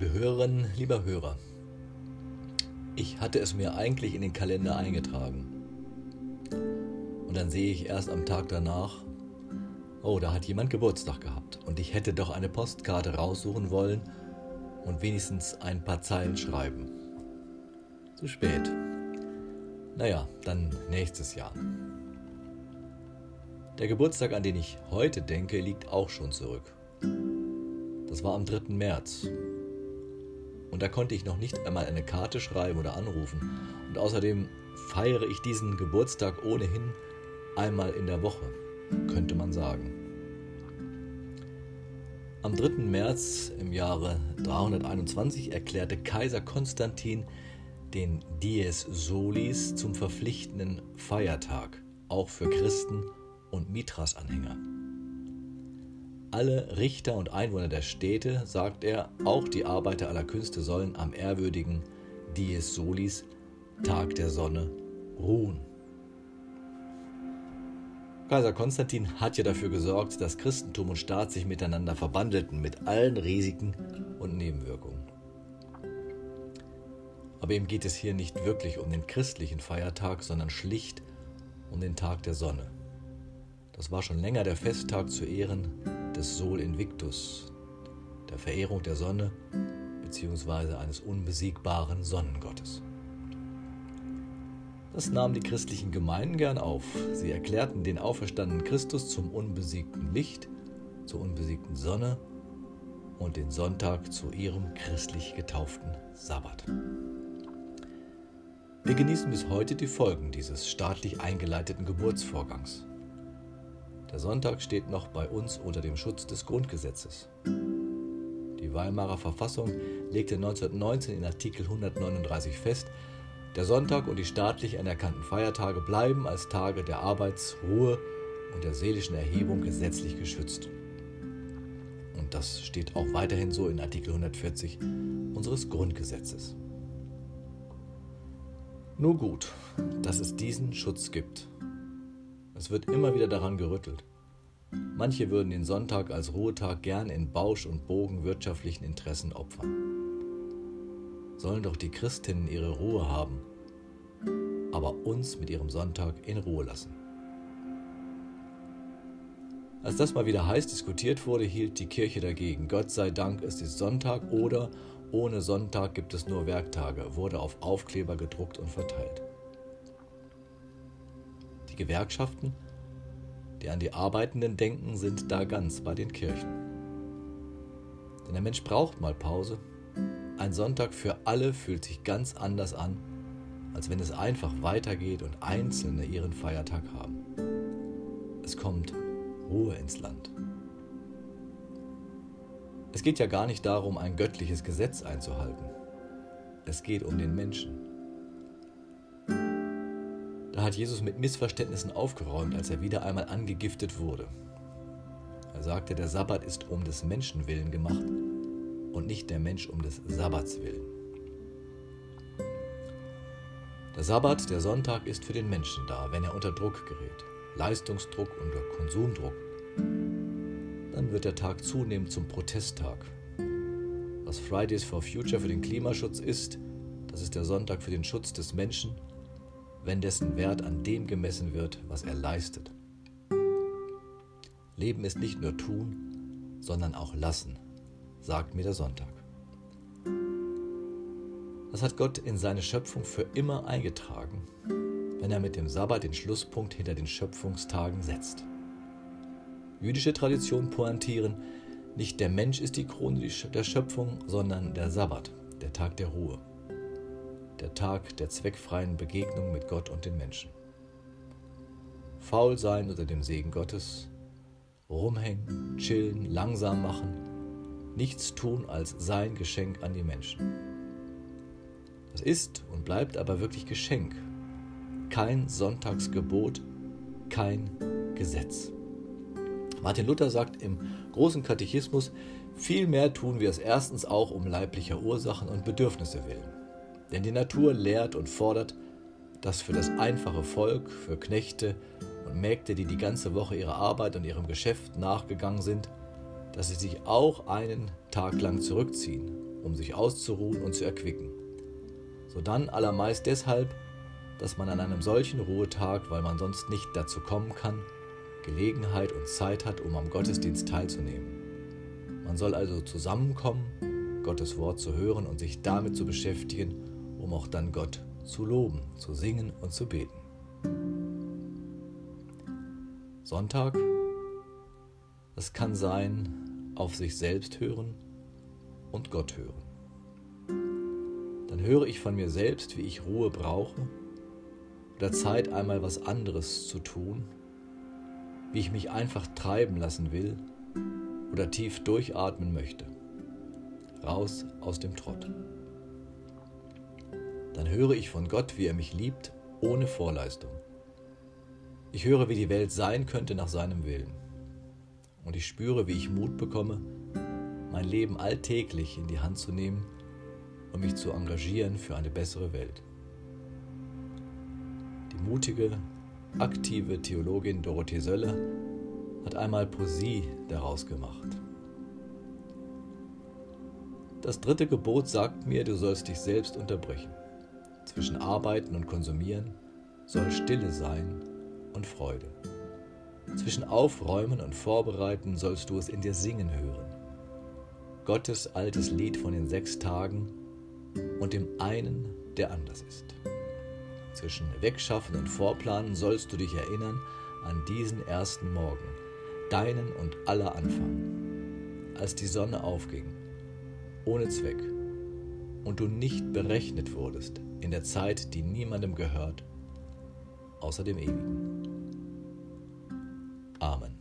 Liebe Hörerinnen, lieber Hörer, ich hatte es mir eigentlich in den Kalender eingetragen. Und dann sehe ich erst am Tag danach, oh, da hat jemand Geburtstag gehabt und ich hätte doch eine Postkarte raussuchen wollen und wenigstens ein paar Zeilen schreiben. Zu spät. Naja, dann nächstes Jahr. Der Geburtstag, an den ich heute denke, liegt auch schon zurück. Das war am 3. März. Und da konnte ich noch nicht einmal eine Karte schreiben oder anrufen. Und außerdem feiere ich diesen Geburtstag ohnehin einmal in der Woche, könnte man sagen. Am 3. März im Jahre 321 erklärte Kaiser Konstantin den Dies Solis zum verpflichtenden Feiertag, auch für Christen und Mithras-Anhänger. Alle Richter und Einwohner der Städte, sagt er, auch die Arbeiter aller Künste sollen am ehrwürdigen Dies Solis, Tag der Sonne, ruhen. Kaiser Konstantin hat ja dafür gesorgt, dass Christentum und Staat sich miteinander verbandelten, mit allen Risiken und Nebenwirkungen. Aber ihm geht es hier nicht wirklich um den christlichen Feiertag, sondern schlicht um den Tag der Sonne. Das war schon länger der Festtag zu Ehren des Sol Invictus, der Verehrung der Sonne bzw. eines unbesiegbaren Sonnengottes. Das nahmen die christlichen Gemeinden gern auf. Sie erklärten den auferstandenen Christus zum unbesiegten Licht, zur unbesiegten Sonne und den Sonntag zu ihrem christlich getauften Sabbat. Wir genießen bis heute die Folgen dieses staatlich eingeleiteten Geburtsvorgangs. Der Sonntag steht noch bei uns unter dem Schutz des Grundgesetzes. Die Weimarer Verfassung legte 1919 in Artikel 139 fest, der Sonntag und die staatlich anerkannten Feiertage bleiben als Tage der Arbeits-, Ruhe und der seelischen Erhebung gesetzlich geschützt. Und das steht auch weiterhin so in Artikel 140 unseres Grundgesetzes. Nur gut, dass es diesen Schutz gibt es wird immer wieder daran gerüttelt. Manche würden den Sonntag als Ruhetag gern in Bausch und Bogen wirtschaftlichen Interessen opfern. Sollen doch die Christinnen ihre Ruhe haben, aber uns mit ihrem Sonntag in Ruhe lassen. Als das mal wieder heiß diskutiert wurde, hielt die Kirche dagegen. Gott sei Dank ist es Sonntag oder ohne Sonntag gibt es nur Werktage, wurde auf Aufkleber gedruckt und verteilt. Gewerkschaften, die an die Arbeitenden denken, sind da ganz bei den Kirchen. Denn der Mensch braucht mal Pause. Ein Sonntag für alle fühlt sich ganz anders an, als wenn es einfach weitergeht und Einzelne ihren Feiertag haben. Es kommt Ruhe ins Land. Es geht ja gar nicht darum, ein göttliches Gesetz einzuhalten. Es geht um den Menschen. Da hat Jesus mit Missverständnissen aufgeräumt, als er wieder einmal angegiftet wurde. Er sagte, der Sabbat ist um des Menschen willen gemacht und nicht der Mensch um des Sabbats willen. Der Sabbat, der Sonntag, ist für den Menschen da, wenn er unter Druck gerät, Leistungsdruck, unter Konsumdruck. Dann wird der Tag zunehmend zum Protesttag. Was Fridays for Future für den Klimaschutz ist, das ist der Sonntag für den Schutz des Menschen wenn dessen Wert an dem gemessen wird, was er leistet. Leben ist nicht nur tun, sondern auch lassen, sagt mir der Sonntag. Das hat Gott in seine Schöpfung für immer eingetragen, wenn er mit dem Sabbat den Schlusspunkt hinter den Schöpfungstagen setzt. Jüdische Traditionen pointieren, nicht der Mensch ist die Krone der Schöpfung, sondern der Sabbat, der Tag der Ruhe der Tag der zweckfreien Begegnung mit Gott und den Menschen. Faul sein unter dem Segen Gottes, rumhängen, chillen, langsam machen, nichts tun als sein Geschenk an die Menschen. Das ist und bleibt aber wirklich Geschenk, kein Sonntagsgebot, kein Gesetz. Martin Luther sagt im großen Katechismus, vielmehr tun wir es erstens auch um leiblicher Ursachen und Bedürfnisse willen. Denn die Natur lehrt und fordert, dass für das einfache Volk, für Knechte und Mägde, die die ganze Woche ihrer Arbeit und ihrem Geschäft nachgegangen sind, dass sie sich auch einen Tag lang zurückziehen, um sich auszuruhen und zu erquicken. Sodann allermeist deshalb, dass man an einem solchen Ruhetag, weil man sonst nicht dazu kommen kann, Gelegenheit und Zeit hat, um am Gottesdienst teilzunehmen. Man soll also zusammenkommen, Gottes Wort zu hören und sich damit zu beschäftigen, um auch dann Gott zu loben, zu singen und zu beten. Sonntag, das kann sein, auf sich selbst hören und Gott hören. Dann höre ich von mir selbst, wie ich Ruhe brauche oder Zeit einmal was anderes zu tun, wie ich mich einfach treiben lassen will oder tief durchatmen möchte. Raus aus dem Trott. Dann höre ich von Gott, wie er mich liebt, ohne Vorleistung. Ich höre, wie die Welt sein könnte nach seinem Willen. Und ich spüre, wie ich Mut bekomme, mein Leben alltäglich in die Hand zu nehmen und mich zu engagieren für eine bessere Welt. Die mutige, aktive Theologin Dorothee Sölle hat einmal Poesie daraus gemacht. Das dritte Gebot sagt mir, du sollst dich selbst unterbrechen. Zwischen Arbeiten und Konsumieren soll Stille sein und Freude. Zwischen Aufräumen und Vorbereiten sollst du es in dir singen hören. Gottes altes Lied von den sechs Tagen und dem einen, der anders ist. Zwischen Wegschaffen und Vorplanen sollst du dich erinnern an diesen ersten Morgen, deinen und aller Anfang, als die Sonne aufging, ohne Zweck, und du nicht berechnet wurdest in der Zeit, die niemandem gehört, außer dem Ewigen. Amen.